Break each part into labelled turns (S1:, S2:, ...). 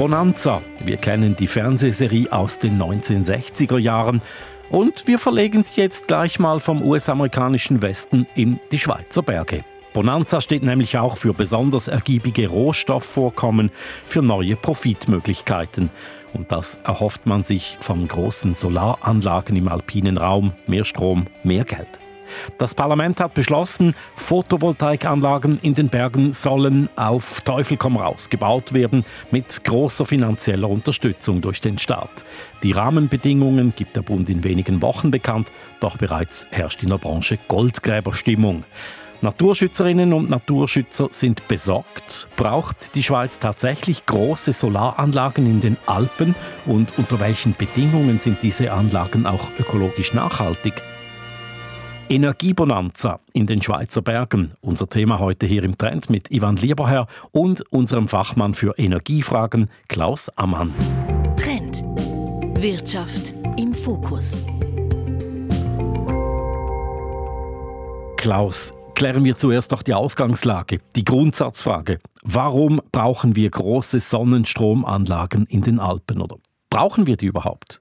S1: Bonanza. Wir kennen die Fernsehserie aus den 1960er Jahren und wir verlegen sie jetzt gleich mal vom US-amerikanischen Westen in die Schweizer Berge. Bonanza steht nämlich auch für besonders ergiebige Rohstoffvorkommen, für neue Profitmöglichkeiten. Und das erhofft man sich von großen Solaranlagen im alpinen Raum. Mehr Strom, mehr Geld. Das Parlament hat beschlossen, Photovoltaikanlagen in den Bergen sollen auf Teufel komm raus gebaut werden mit großer finanzieller Unterstützung durch den Staat. Die Rahmenbedingungen gibt der Bund in wenigen Wochen bekannt, doch bereits herrscht in der Branche Goldgräberstimmung. Naturschützerinnen und Naturschützer sind besorgt. Braucht die Schweiz tatsächlich große Solaranlagen in den Alpen? Und unter welchen Bedingungen sind diese Anlagen auch ökologisch nachhaltig? Energiebonanza in den Schweizer Bergen. Unser Thema heute hier im Trend mit Ivan Lieberherr und unserem Fachmann für Energiefragen Klaus Ammann.
S2: Trend. Wirtschaft im Fokus.
S1: Klaus, klären wir zuerst doch die Ausgangslage, die Grundsatzfrage. Warum brauchen wir große Sonnenstromanlagen in den Alpen oder brauchen wir die überhaupt?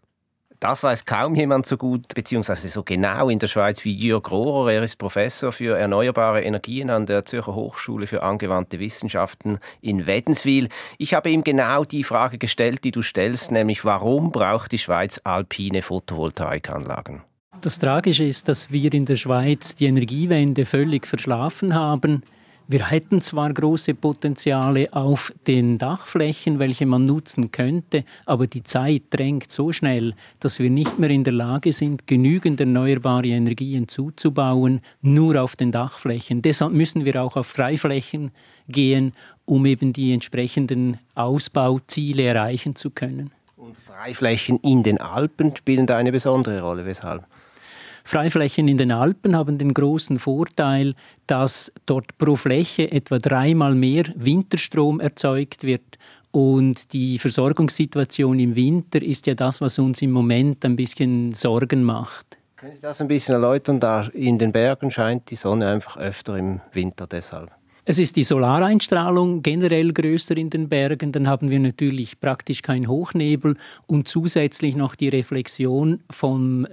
S3: Das weiß kaum jemand so gut, beziehungsweise so genau in der Schweiz wie Jörg Rohrer. Er ist Professor für erneuerbare Energien an der Zürcher Hochschule für angewandte Wissenschaften in Wädenswil. Ich habe ihm genau die Frage gestellt, die du stellst, nämlich warum braucht die Schweiz alpine Photovoltaikanlagen?
S4: Das Tragische ist, dass wir in der Schweiz die Energiewende völlig verschlafen haben. Wir hätten zwar große Potenziale auf den Dachflächen, welche man nutzen könnte, aber die Zeit drängt so schnell, dass wir nicht mehr in der Lage sind, genügend erneuerbare Energien zuzubauen, nur auf den Dachflächen. Deshalb müssen wir auch auf Freiflächen gehen, um eben die entsprechenden Ausbauziele erreichen zu können.
S3: Und Freiflächen in den Alpen spielen da eine besondere Rolle. Weshalb?
S4: Freiflächen in den Alpen haben den großen Vorteil, dass dort pro Fläche etwa dreimal mehr Winterstrom erzeugt wird. Und die Versorgungssituation im Winter ist ja das, was uns im Moment ein bisschen Sorgen macht.
S3: Können Sie das ein bisschen erläutern? Da in den Bergen scheint die Sonne einfach öfter im Winter deshalb.
S4: Es ist die Solareinstrahlung generell größer in den Bergen. Dann haben wir natürlich praktisch keinen Hochnebel und zusätzlich noch die Reflexion vom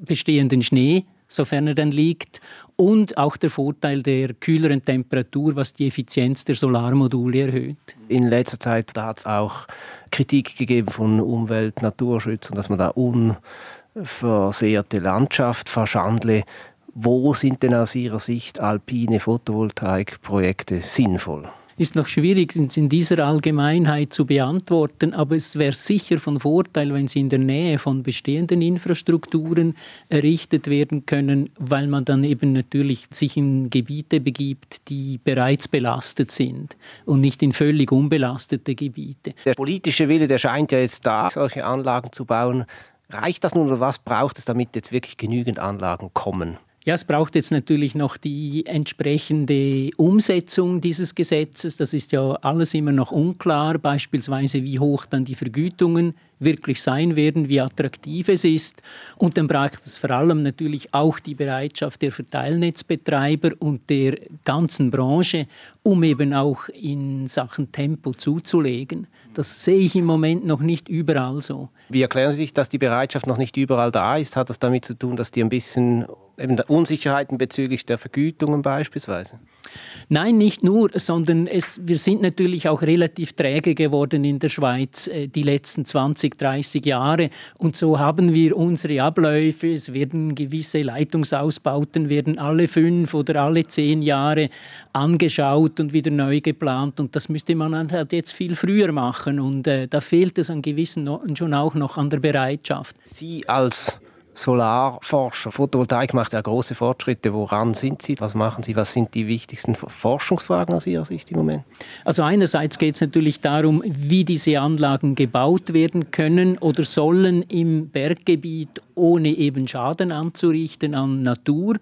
S4: bestehenden Schnee, sofern er dann liegt, und auch der Vorteil der kühleren Temperatur, was die Effizienz der Solarmodule erhöht.
S3: In letzter Zeit hat es auch Kritik gegeben von Umwelt-, Naturschützern, dass man da unversehrte Landschaft verschandle. Wo sind denn aus Ihrer Sicht alpine Photovoltaikprojekte sinnvoll?
S4: Ist noch schwierig in dieser Allgemeinheit zu beantworten, aber es wäre sicher von Vorteil, wenn sie in der Nähe von bestehenden Infrastrukturen errichtet werden können, weil man dann eben natürlich sich in Gebiete begibt, die bereits belastet sind und nicht in völlig unbelastete Gebiete.
S3: Der politische Wille, der scheint ja jetzt da, solche Anlagen zu bauen. Reicht das nun oder was braucht es, damit jetzt wirklich genügend Anlagen kommen?
S4: Ja, es braucht jetzt natürlich noch die entsprechende Umsetzung dieses Gesetzes. Das ist ja alles immer noch unklar, beispielsweise wie hoch dann die Vergütungen wirklich sein werden, wie attraktiv es ist. Und dann braucht es vor allem natürlich auch die Bereitschaft der Verteilnetzbetreiber und der ganzen Branche, um eben auch in Sachen Tempo zuzulegen. Das sehe ich im Moment noch nicht überall so.
S3: Wie erklären Sie sich, dass die Bereitschaft noch nicht überall da ist? Hat das damit zu tun, dass die ein bisschen eben Unsicherheiten bezüglich der Vergütungen beispielsweise?
S4: Nein, nicht nur, sondern es, wir sind natürlich auch relativ träge geworden in der Schweiz äh, die letzten 20, 30 Jahre. Und so haben wir unsere Abläufe. Es werden gewisse Leitungsausbauten werden alle fünf oder alle zehn Jahre angeschaut und wieder neu geplant. Und das müsste man halt jetzt viel früher machen. Und äh, da fehlt es an gewissen Orten schon auch noch an der Bereitschaft.
S3: Sie als Solarforscher. Photovoltaik macht ja große Fortschritte. Woran sind Sie? Was machen Sie? Was sind die wichtigsten Forschungsfragen aus Ihrer Sicht im Moment?
S4: Also einerseits geht es natürlich darum, wie diese Anlagen gebaut werden können oder sollen im Berggebiet, ohne eben Schaden anzurichten an Natur.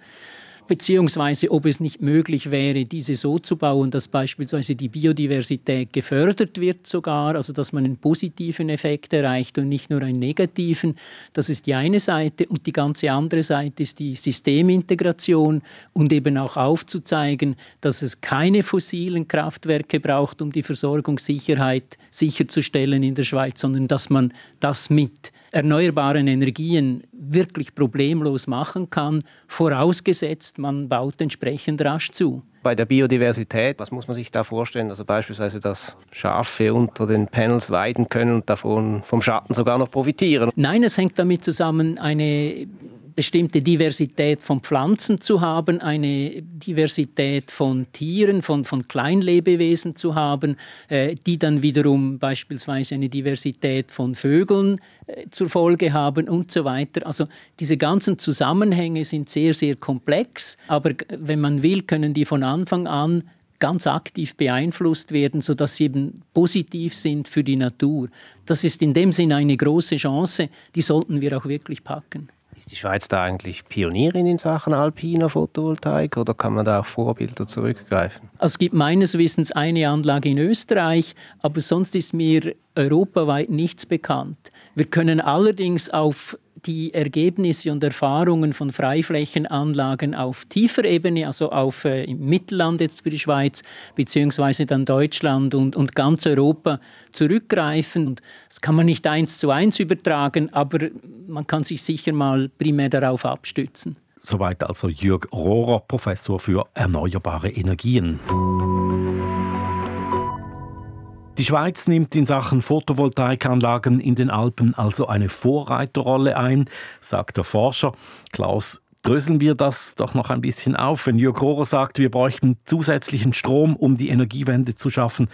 S4: Beziehungsweise ob es nicht möglich wäre, diese so zu bauen, dass beispielsweise die Biodiversität gefördert wird sogar, also dass man einen positiven Effekt erreicht und nicht nur einen negativen. Das ist die eine Seite und die ganze andere Seite ist die Systemintegration und eben auch aufzuzeigen, dass es keine fossilen Kraftwerke braucht, um die Versorgungssicherheit sicherzustellen in der Schweiz, sondern dass man das mit erneuerbaren Energien wirklich problemlos machen kann, vorausgesetzt, man baut entsprechend rasch zu.
S3: Bei der Biodiversität, was muss man sich da vorstellen? Also beispielsweise, dass Schafe unter den Panels weiden können und davon vom Schatten sogar noch profitieren.
S4: Nein, es hängt damit zusammen, eine bestimmte Diversität von Pflanzen zu haben, eine Diversität von Tieren, von, von Kleinlebewesen zu haben, äh, die dann wiederum beispielsweise eine Diversität von Vögeln äh, zur Folge haben und so weiter. Also diese ganzen Zusammenhänge sind sehr, sehr komplex, aber wenn man will, können die von Anfang an ganz aktiv beeinflusst werden, sodass sie eben positiv sind für die Natur. Das ist in dem Sinne eine große Chance, die sollten wir auch wirklich packen.
S3: Ist die Schweiz da eigentlich Pionierin in Sachen alpiner Photovoltaik oder kann man da auf Vorbilder zurückgreifen?
S4: Es gibt meines Wissens eine Anlage in Österreich, aber sonst ist mir europaweit nichts bekannt. Wir können allerdings auf die Ergebnisse und Erfahrungen von Freiflächenanlagen auf tiefer Ebene, also auf äh, im Mittelland jetzt für die Schweiz, beziehungsweise dann Deutschland und, und ganz Europa zurückgreifen. Und das kann man nicht eins zu eins übertragen, aber man kann sich sicher mal primär darauf abstützen.
S1: Soweit also Jürg Rohrer, Professor für erneuerbare Energien. Die Schweiz nimmt in Sachen Photovoltaikanlagen in den Alpen also eine Vorreiterrolle ein, sagt der Forscher. Klaus, dröseln wir das doch noch ein bisschen auf. Wenn Jörg Rohrer sagt, wir bräuchten zusätzlichen Strom, um die Energiewende zu schaffen,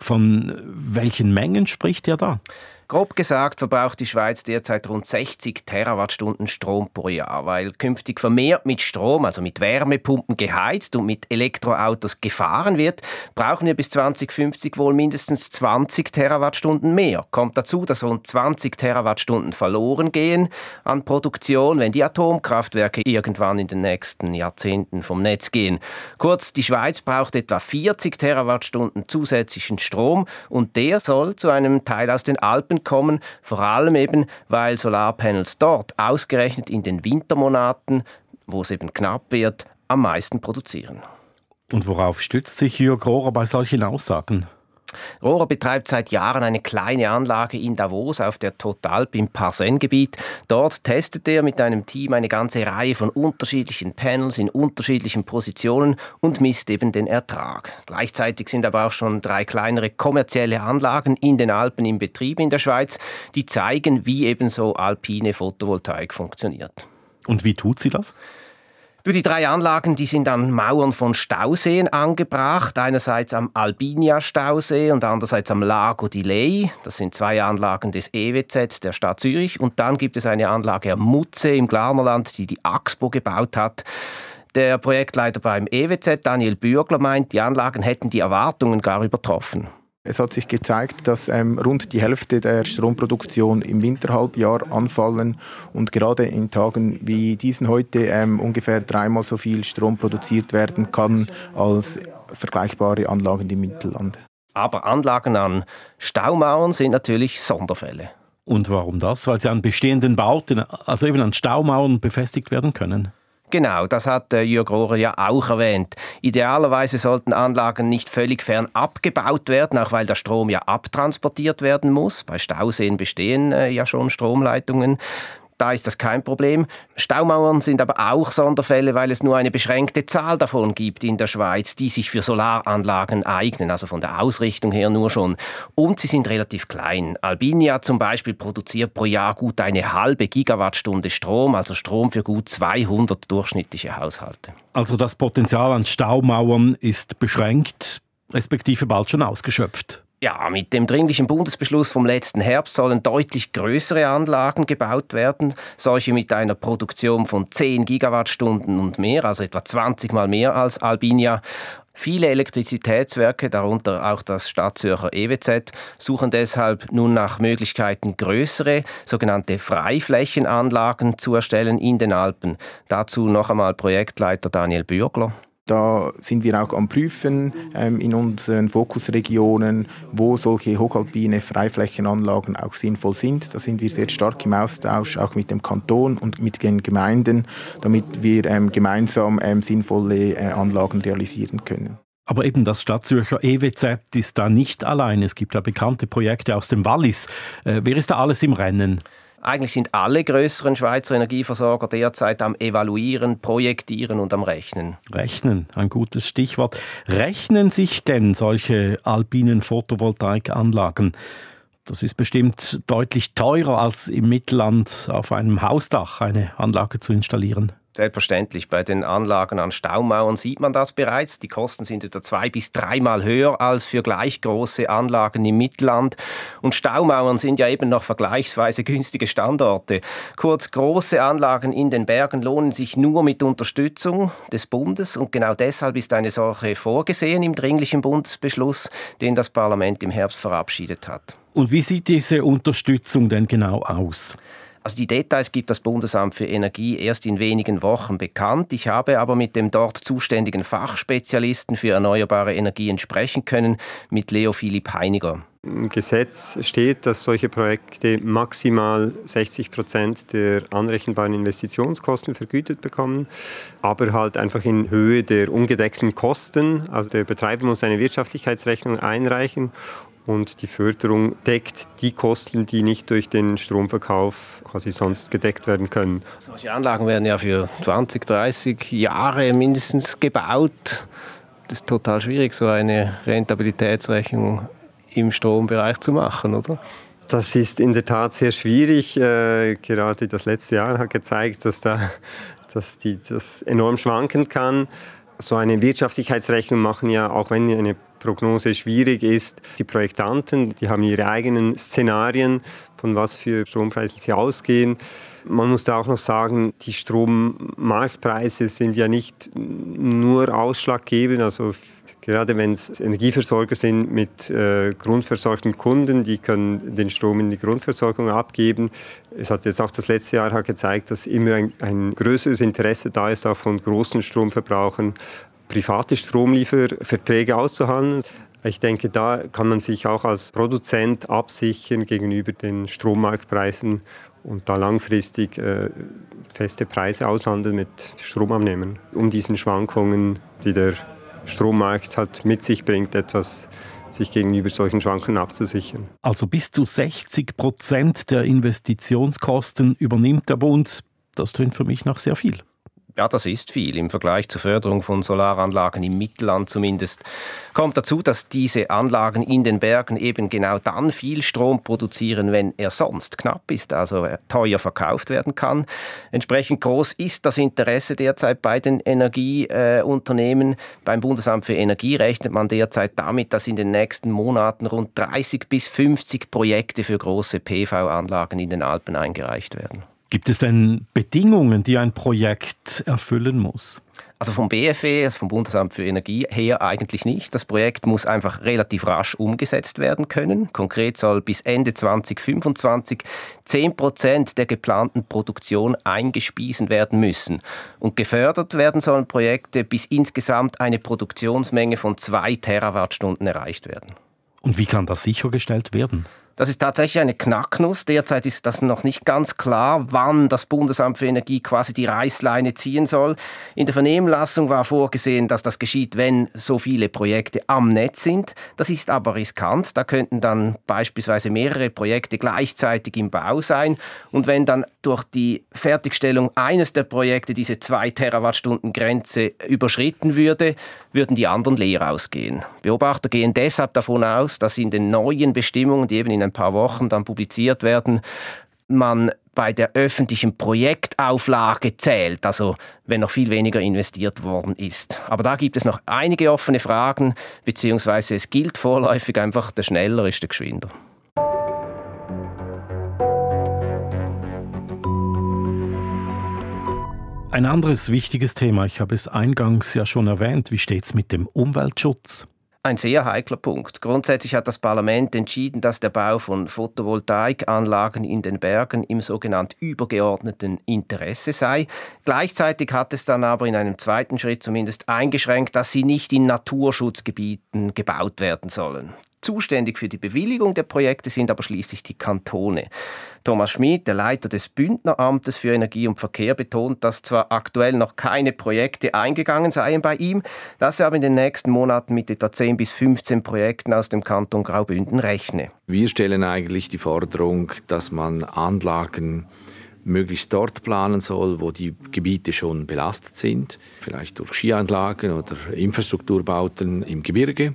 S1: von welchen Mengen spricht er da?
S3: Grob gesagt verbraucht die Schweiz derzeit rund 60 Terawattstunden Strom pro Jahr, weil künftig vermehrt mit Strom, also mit Wärmepumpen geheizt und mit Elektroautos gefahren wird, brauchen wir bis 2050 wohl mindestens 20 Terawattstunden mehr. Kommt dazu, dass rund 20 Terawattstunden verloren gehen an Produktion, wenn die Atomkraftwerke irgendwann in den nächsten Jahrzehnten vom Netz gehen. Kurz, die Schweiz braucht etwa 40 Terawattstunden zusätzlichen Strom und der soll zu einem Teil aus den Alpen Alpen kommen, vor allem eben, weil Solarpanels dort ausgerechnet in den Wintermonaten, wo es eben knapp wird, am meisten produzieren.
S1: Und worauf stützt sich Jürg Rohrer bei solchen Aussagen?
S3: Rohrer betreibt seit Jahren eine kleine Anlage in Davos auf der Totalp im Parsen-Gebiet. Dort testet er mit einem Team eine ganze Reihe von unterschiedlichen Panels in unterschiedlichen Positionen und misst eben den Ertrag. Gleichzeitig sind aber auch schon drei kleinere kommerzielle Anlagen in den Alpen im Betrieb in der Schweiz, die zeigen, wie eben so alpine Photovoltaik funktioniert.
S1: Und wie tut sie das?
S3: Die drei Anlagen, die sind an Mauern von Stauseen angebracht. Einerseits am Albinia-Stausee und andererseits am Lago di Lei. Das sind zwei Anlagen des EWZ der Stadt Zürich. Und dann gibt es eine Anlage am Mutze im Glarnerland, die die Axpo gebaut hat. Der Projektleiter beim EWZ, Daniel Bürgler, meint, die Anlagen hätten die Erwartungen gar übertroffen.
S5: Es hat sich gezeigt, dass ähm, rund die Hälfte der Stromproduktion im Winterhalbjahr anfallen und gerade in Tagen wie diesen heute ähm, ungefähr dreimal so viel Strom produziert werden kann als vergleichbare Anlagen im Mittelland.
S3: Aber Anlagen an Staumauern sind natürlich Sonderfälle.
S1: Und warum das? Weil sie an bestehenden Bauten, also eben an Staumauern befestigt werden können.
S3: Genau, das hat äh, Jörg Rohrer ja auch erwähnt. Idealerweise sollten Anlagen nicht völlig fern abgebaut werden, auch weil der Strom ja abtransportiert werden muss. Bei Stauseen bestehen äh, ja schon Stromleitungen. Da ist das kein Problem. Staumauern sind aber auch Sonderfälle, weil es nur eine beschränkte Zahl davon gibt in der Schweiz, die sich für Solaranlagen eignen, also von der Ausrichtung her nur schon. Und sie sind relativ klein. Albinia zum Beispiel produziert pro Jahr gut eine halbe Gigawattstunde Strom, also Strom für gut 200 durchschnittliche Haushalte.
S1: Also das Potenzial an Staumauern ist beschränkt, respektive bald schon ausgeschöpft.
S3: Ja, mit dem dringlichen Bundesbeschluss vom letzten Herbst sollen deutlich größere Anlagen gebaut werden, solche mit einer Produktion von 10 Gigawattstunden und mehr, also etwa 20 mal mehr als Albinia. Viele Elektrizitätswerke, darunter auch das Stadtzürcher EWZ, suchen deshalb nun nach Möglichkeiten, größere, sogenannte Freiflächenanlagen zu erstellen in den Alpen. Dazu noch einmal Projektleiter Daniel Bürgler.
S5: Da sind wir auch am Prüfen ähm, in unseren Fokusregionen, wo solche hochalpine Freiflächenanlagen auch sinnvoll sind. Da sind wir sehr stark im Austausch, auch mit dem Kanton und mit den Gemeinden, damit wir ähm, gemeinsam ähm, sinnvolle äh, Anlagen realisieren können.
S1: Aber eben das Stadtzürcher EWZ ist da nicht allein. Es gibt ja bekannte Projekte aus dem Wallis. Äh, wer ist da alles im Rennen?
S3: Eigentlich sind alle größeren Schweizer Energieversorger derzeit am Evaluieren, Projektieren und am Rechnen.
S1: Rechnen, ein gutes Stichwort. Rechnen sich denn solche alpinen Photovoltaikanlagen? Das ist bestimmt deutlich teurer als im Mittelland auf einem Hausdach eine Anlage zu installieren.
S3: Selbstverständlich, bei den Anlagen an Staumauern sieht man das bereits. Die Kosten sind etwa zwei bis dreimal höher als für gleich große Anlagen im Mittelland. Und Staumauern sind ja eben noch vergleichsweise günstige Standorte. Kurz, große Anlagen in den Bergen lohnen sich nur mit Unterstützung des Bundes. Und genau deshalb ist eine solche vorgesehen im dringlichen Bundesbeschluss, den das Parlament im Herbst verabschiedet hat.
S1: Und wie sieht diese Unterstützung denn genau aus?
S3: Also die Details gibt das Bundesamt für Energie erst in wenigen Wochen bekannt. Ich habe aber mit dem dort zuständigen Fachspezialisten für erneuerbare Energien sprechen können, mit Leo Philipp Heiniger.
S6: Gesetz steht, dass solche Projekte maximal 60 Prozent der anrechenbaren Investitionskosten vergütet bekommen, aber halt einfach in Höhe der ungedeckten Kosten. Also der Betreiber muss eine Wirtschaftlichkeitsrechnung einreichen und die Förderung deckt die Kosten, die nicht durch den Stromverkauf quasi sonst gedeckt werden können.
S3: Solche Anlagen werden ja für 20, 30 Jahre mindestens gebaut. Das ist total schwierig, so eine Rentabilitätsrechnung im Strombereich zu machen, oder?
S6: Das ist in der Tat sehr schwierig. Äh, gerade das letzte Jahr hat gezeigt, dass, da, dass die, das enorm schwanken kann. So eine Wirtschaftlichkeitsrechnung machen ja, auch wenn eine Prognose schwierig ist. Die Projektanten, die haben ihre eigenen Szenarien, von was für Strompreisen sie ausgehen. Man muss da auch noch sagen, die Strommarktpreise sind ja nicht nur ausschlaggebend. Also gerade wenn es Energieversorger sind mit äh, grundversorgten Kunden, die können den Strom in die Grundversorgung abgeben. Es hat jetzt auch das letzte Jahr gezeigt, dass immer ein, ein größeres Interesse da ist, auch von großen Stromverbrauchern private Stromlieferverträge auszuhandeln. Ich denke, da kann man sich auch als Produzent absichern gegenüber den Strommarktpreisen und da langfristig äh, feste Preise aushandeln mit Stromabnehmern, um diesen Schwankungen, die der Strommarkt halt mit sich bringt, etwas sich gegenüber solchen Schwankungen abzusichern.
S1: Also bis zu 60 Prozent der Investitionskosten übernimmt der Bund. Das tönt für mich nach sehr viel.
S3: Ja, das ist viel im Vergleich zur Förderung von Solaranlagen im Mittelland zumindest. Kommt dazu, dass diese Anlagen in den Bergen eben genau dann viel Strom produzieren, wenn er sonst knapp ist, also teuer verkauft werden kann. Entsprechend groß ist das Interesse derzeit bei den Energieunternehmen. Beim Bundesamt für Energie rechnet man derzeit damit, dass in den nächsten Monaten rund 30 bis 50 Projekte für große PV-Anlagen in den Alpen eingereicht werden.
S1: Gibt es denn Bedingungen, die ein Projekt erfüllen muss?
S3: Also vom BFE, also vom Bundesamt für Energie her eigentlich nicht. Das Projekt muss einfach relativ rasch umgesetzt werden können. Konkret soll bis Ende 2025 10 Prozent der geplanten Produktion eingespiesen werden müssen. Und gefördert werden sollen Projekte, bis insgesamt eine Produktionsmenge von 2 Terawattstunden erreicht werden.
S1: Und wie kann das sichergestellt werden?
S3: Das ist tatsächlich eine Knacknuss. Derzeit ist das noch nicht ganz klar, wann das Bundesamt für Energie quasi die Reißleine ziehen soll. In der Vernehmlassung war vorgesehen, dass das geschieht, wenn so viele Projekte am Netz sind. Das ist aber riskant. Da könnten dann beispielsweise mehrere Projekte gleichzeitig im Bau sein. Und wenn dann durch die Fertigstellung eines der Projekte diese 2 Terawattstunden Grenze überschritten würde, würden die anderen leer ausgehen. Beobachter gehen deshalb davon aus, dass in den neuen Bestimmungen, die eben in ein paar Wochen dann publiziert werden, man bei der öffentlichen Projektauflage zählt, also wenn noch viel weniger investiert worden ist. Aber da gibt es noch einige offene Fragen, beziehungsweise es gilt vorläufig einfach, der schneller ist der geschwinder.
S1: Ein anderes wichtiges Thema, ich habe es eingangs ja schon erwähnt, wie steht es mit dem Umweltschutz?
S3: Ein sehr heikler Punkt. Grundsätzlich hat das Parlament entschieden, dass der Bau von Photovoltaikanlagen in den Bergen im sogenannten übergeordneten Interesse sei. Gleichzeitig hat es dann aber in einem zweiten Schritt zumindest eingeschränkt, dass sie nicht in Naturschutzgebieten gebaut werden sollen. Zuständig für die Bewilligung der Projekte sind aber schließlich die Kantone. Thomas Schmid, der Leiter des Bündneramtes für Energie und Verkehr, betont, dass zwar aktuell noch keine Projekte eingegangen seien bei ihm, dass er aber in den nächsten Monaten mit etwa 10 bis 15 Projekten aus dem Kanton Graubünden rechne.
S7: Wir stellen eigentlich die Forderung, dass man Anlagen möglichst dort planen soll, wo die Gebiete schon belastet sind, vielleicht durch Skianlagen oder Infrastrukturbauten im Gebirge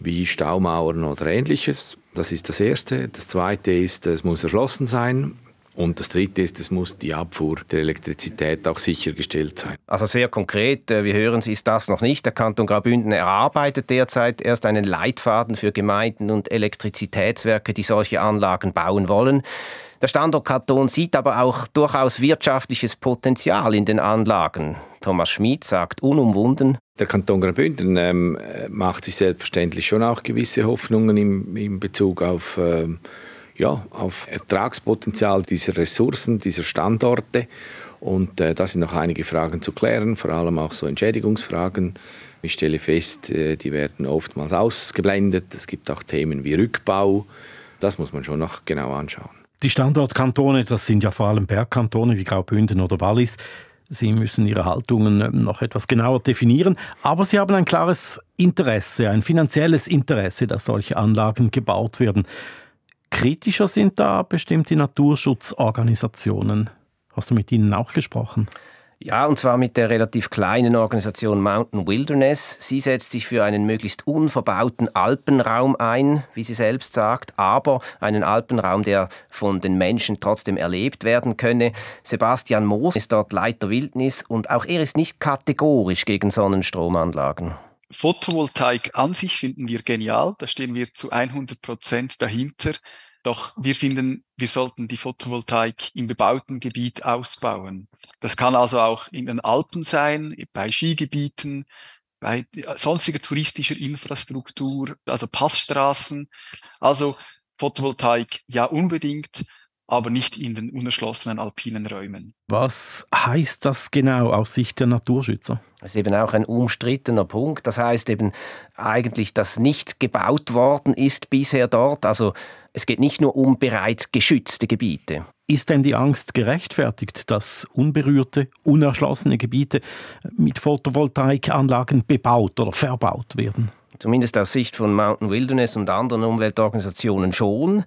S7: wie Staumauern oder ähnliches. Das ist das Erste. Das Zweite ist, es muss erschlossen sein. Und das Dritte ist, es muss die Abfuhr der Elektrizität auch sichergestellt sein.
S3: Also sehr konkret, äh, wir hören Sie, ist das noch nicht. Der Kanton Graubünden erarbeitet derzeit erst einen Leitfaden für Gemeinden und Elektrizitätswerke, die solche Anlagen bauen wollen. Der Standortkanton sieht aber auch durchaus wirtschaftliches Potenzial in den Anlagen. Thomas Schmid sagt unumwunden,
S7: der Kanton Graubünden ähm, macht sich selbstverständlich schon auch gewisse Hoffnungen im, in Bezug auf, ähm, ja, auf Ertragspotenzial dieser Ressourcen, dieser Standorte. Und äh, da sind noch einige Fragen zu klären, vor allem auch so Entschädigungsfragen. Ich stelle fest, äh, die werden oftmals ausgeblendet. Es gibt auch Themen wie Rückbau. Das muss man schon noch genau anschauen.
S1: Die Standortkantone, das sind ja vor allem Bergkantone wie Graubünden oder Wallis. Sie müssen Ihre Haltungen ähm, noch etwas genauer definieren, aber Sie haben ein klares Interesse, ein finanzielles Interesse, dass solche Anlagen gebaut werden. Kritischer sind da bestimmt die Naturschutzorganisationen. Hast du mit ihnen auch gesprochen?
S3: Ja, und zwar mit der relativ kleinen Organisation Mountain Wilderness. Sie setzt sich für einen möglichst unverbauten Alpenraum ein, wie sie selbst sagt, aber einen Alpenraum, der von den Menschen trotzdem erlebt werden könne. Sebastian Moos ist dort Leiter Wildnis und auch er ist nicht kategorisch gegen Sonnenstromanlagen.
S8: Photovoltaik an sich finden wir genial, da stehen wir zu 100 Prozent dahinter. Doch wir finden, wir sollten die Photovoltaik im bebauten Gebiet ausbauen. Das kann also auch in den Alpen sein, bei Skigebieten, bei sonstiger touristischer Infrastruktur, also Passstraßen. Also Photovoltaik ja unbedingt, aber nicht in den unerschlossenen alpinen Räumen.
S1: Was heißt das genau aus Sicht der Naturschützer?
S3: Das ist eben auch ein umstrittener Punkt. Das heißt eben eigentlich, dass nichts gebaut worden ist bisher dort. Also es geht nicht nur um bereits geschützte Gebiete.
S1: Ist denn die Angst gerechtfertigt, dass unberührte, unerschlossene Gebiete mit Photovoltaikanlagen bebaut oder verbaut werden?
S3: Zumindest aus Sicht von Mountain Wilderness und anderen Umweltorganisationen schon.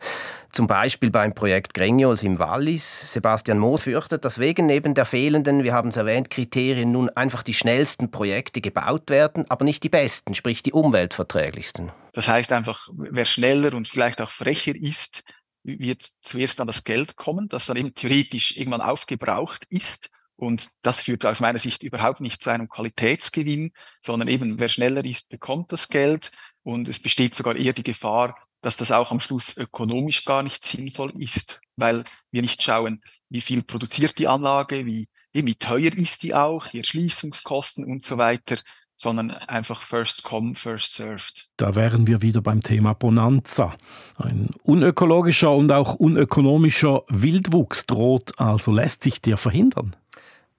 S3: Zum Beispiel beim Projekt Grengiols im Wallis. Sebastian Moos fürchtet, dass wegen neben der fehlenden, wir haben es erwähnt, Kriterien nun einfach die schnellsten Projekte gebaut werden, aber nicht die besten, sprich die umweltverträglichsten.
S8: Das heißt einfach, wer schneller und vielleicht auch frecher ist, wird zuerst an das Geld kommen, das dann eben theoretisch irgendwann aufgebraucht ist und das führt aus meiner Sicht überhaupt nicht zu einem Qualitätsgewinn, sondern eben wer schneller ist, bekommt das Geld. Und es besteht sogar eher die Gefahr, dass das auch am Schluss ökonomisch gar nicht sinnvoll ist, weil wir nicht schauen, wie viel produziert die Anlage, wie, wie teuer ist die auch, die Erschließungskosten und so weiter, sondern einfach first come, first served.
S1: Da wären wir wieder beim Thema Bonanza. Ein unökologischer und auch unökonomischer Wildwuchs droht, also lässt sich der verhindern.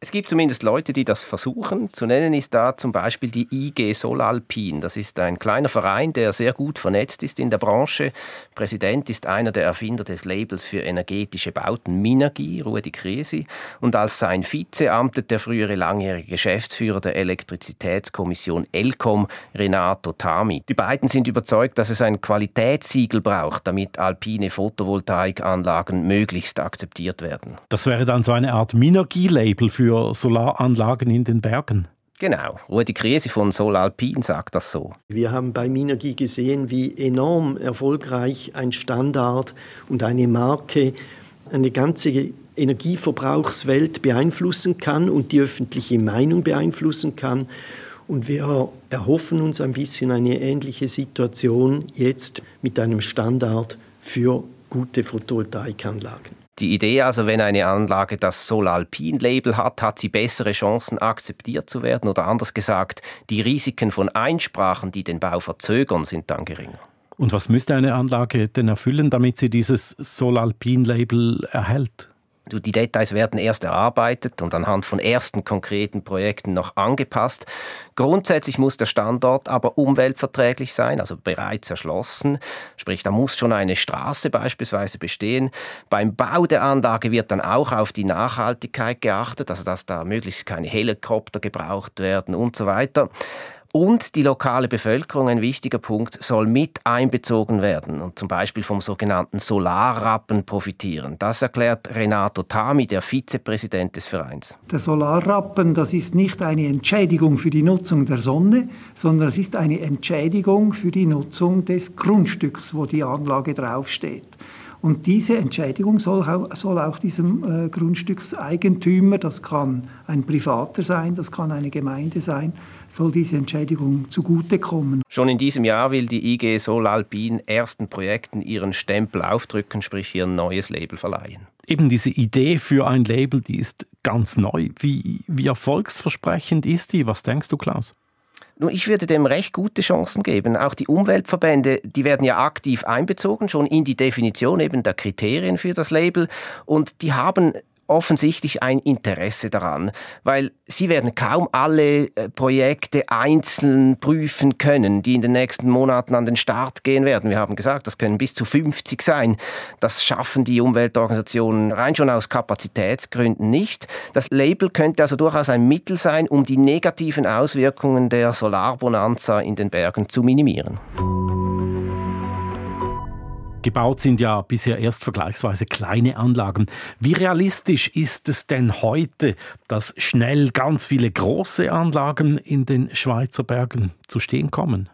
S3: Es gibt zumindest Leute, die das versuchen. Zu nennen ist da zum Beispiel die IG Solalpin. Das ist ein kleiner Verein, der sehr gut vernetzt ist in der Branche. Präsident ist einer der Erfinder des Labels für energetische Bauten Minergie, Rudi Kresi. Und als sein Vize amtet der frühere langjährige Geschäftsführer der Elektrizitätskommission ELCOM, Renato Tami. Die beiden sind überzeugt, dass es ein Qualitätssiegel braucht, damit alpine Photovoltaikanlagen möglichst akzeptiert werden.
S1: Das wäre dann so eine Art Minergie-Label für für Solaranlagen in den Bergen.
S3: Genau, Rudi Kriesi von Solalpin sagt das so.
S9: Wir haben bei Minergie gesehen, wie enorm erfolgreich ein Standard und eine Marke eine ganze Energieverbrauchswelt beeinflussen kann und die öffentliche Meinung beeinflussen kann. Und wir erhoffen uns ein bisschen eine ähnliche Situation jetzt mit einem Standard für gute Photovoltaikanlagen.
S3: Die Idee also, wenn eine Anlage das Solalpin-Label hat, hat sie bessere Chancen, akzeptiert zu werden. Oder anders gesagt, die Risiken von Einsprachen, die den Bau verzögern, sind dann geringer.
S1: Und was müsste eine Anlage denn erfüllen, damit sie dieses Solalpin-Label erhält?
S3: Die Details werden erst erarbeitet und anhand von ersten konkreten Projekten noch angepasst. Grundsätzlich muss der Standort aber umweltverträglich sein, also bereits erschlossen. Sprich, da muss schon eine Straße beispielsweise bestehen. Beim Bau der Anlage wird dann auch auf die Nachhaltigkeit geachtet, also dass da möglichst keine Helikopter gebraucht werden und so weiter. Und die lokale Bevölkerung, ein wichtiger Punkt, soll mit einbezogen werden und zum Beispiel vom sogenannten Solarrappen profitieren. Das erklärt Renato Tami, der Vizepräsident des Vereins.
S10: Der Solarrappen, das ist nicht eine Entschädigung für die Nutzung der Sonne, sondern es ist eine Entschädigung für die Nutzung des Grundstücks, wo die Anlage draufsteht. Und diese Entschädigung soll auch, soll auch diesem äh, Grundstückseigentümer, das kann ein Privater sein, das kann eine Gemeinde sein, soll diese Entschädigung zugutekommen.
S3: Schon in diesem Jahr will die IG Solalpin ersten Projekten ihren Stempel aufdrücken, sprich ihr neues Label verleihen.
S1: Eben diese Idee für ein Label, die ist ganz neu. Wie, wie erfolgsversprechend ist die? Was denkst du, Klaus?
S3: Nun, ich würde dem recht gute Chancen geben. Auch die Umweltverbände, die werden ja aktiv einbezogen, schon in die Definition eben der Kriterien für das Label. Und die haben offensichtlich ein Interesse daran, weil sie werden kaum alle äh, Projekte einzeln prüfen können, die in den nächsten Monaten an den Start gehen werden. Wir haben gesagt, das können bis zu 50 sein. Das schaffen die Umweltorganisationen rein schon aus Kapazitätsgründen nicht. Das Label könnte also durchaus ein Mittel sein, um die negativen Auswirkungen der Solarbonanza in den Bergen zu minimieren.
S1: Gebaut sind ja bisher erst vergleichsweise kleine Anlagen. Wie realistisch ist es denn heute, dass schnell ganz viele große Anlagen in den Schweizer Bergen zu stehen kommen?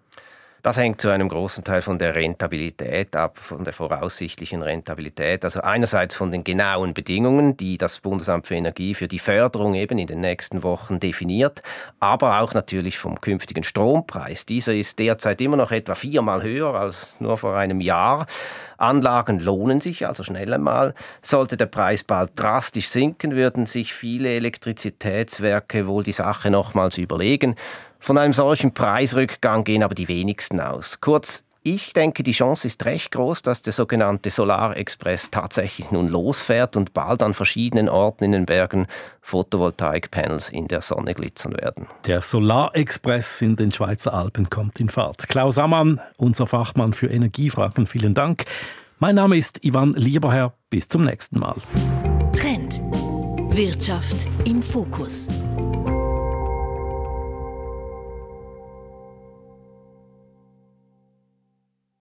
S3: Das hängt zu einem großen Teil von der Rentabilität ab, von der voraussichtlichen Rentabilität. Also einerseits von den genauen Bedingungen, die das Bundesamt für Energie für die Förderung eben in den nächsten Wochen definiert, aber auch natürlich vom künftigen Strompreis. Dieser ist derzeit immer noch etwa viermal höher als nur vor einem Jahr. Anlagen lohnen sich also schnell einmal. Sollte der Preis bald drastisch sinken, würden sich viele Elektrizitätswerke wohl die Sache nochmals überlegen. Von einem solchen Preisrückgang gehen aber die wenigsten aus. Kurz, ich denke, die Chance ist recht groß, dass der sogenannte Solarexpress tatsächlich nun losfährt und bald an verschiedenen Orten in den Bergen Photovoltaikpanels in der Sonne glitzern werden.
S1: Der Solarexpress in den Schweizer Alpen kommt in Fahrt. Klaus Ammann, unser Fachmann für Energiefragen, vielen Dank. Mein Name ist Ivan Lieberherr. Bis zum nächsten Mal.
S2: Trend. Wirtschaft im Fokus.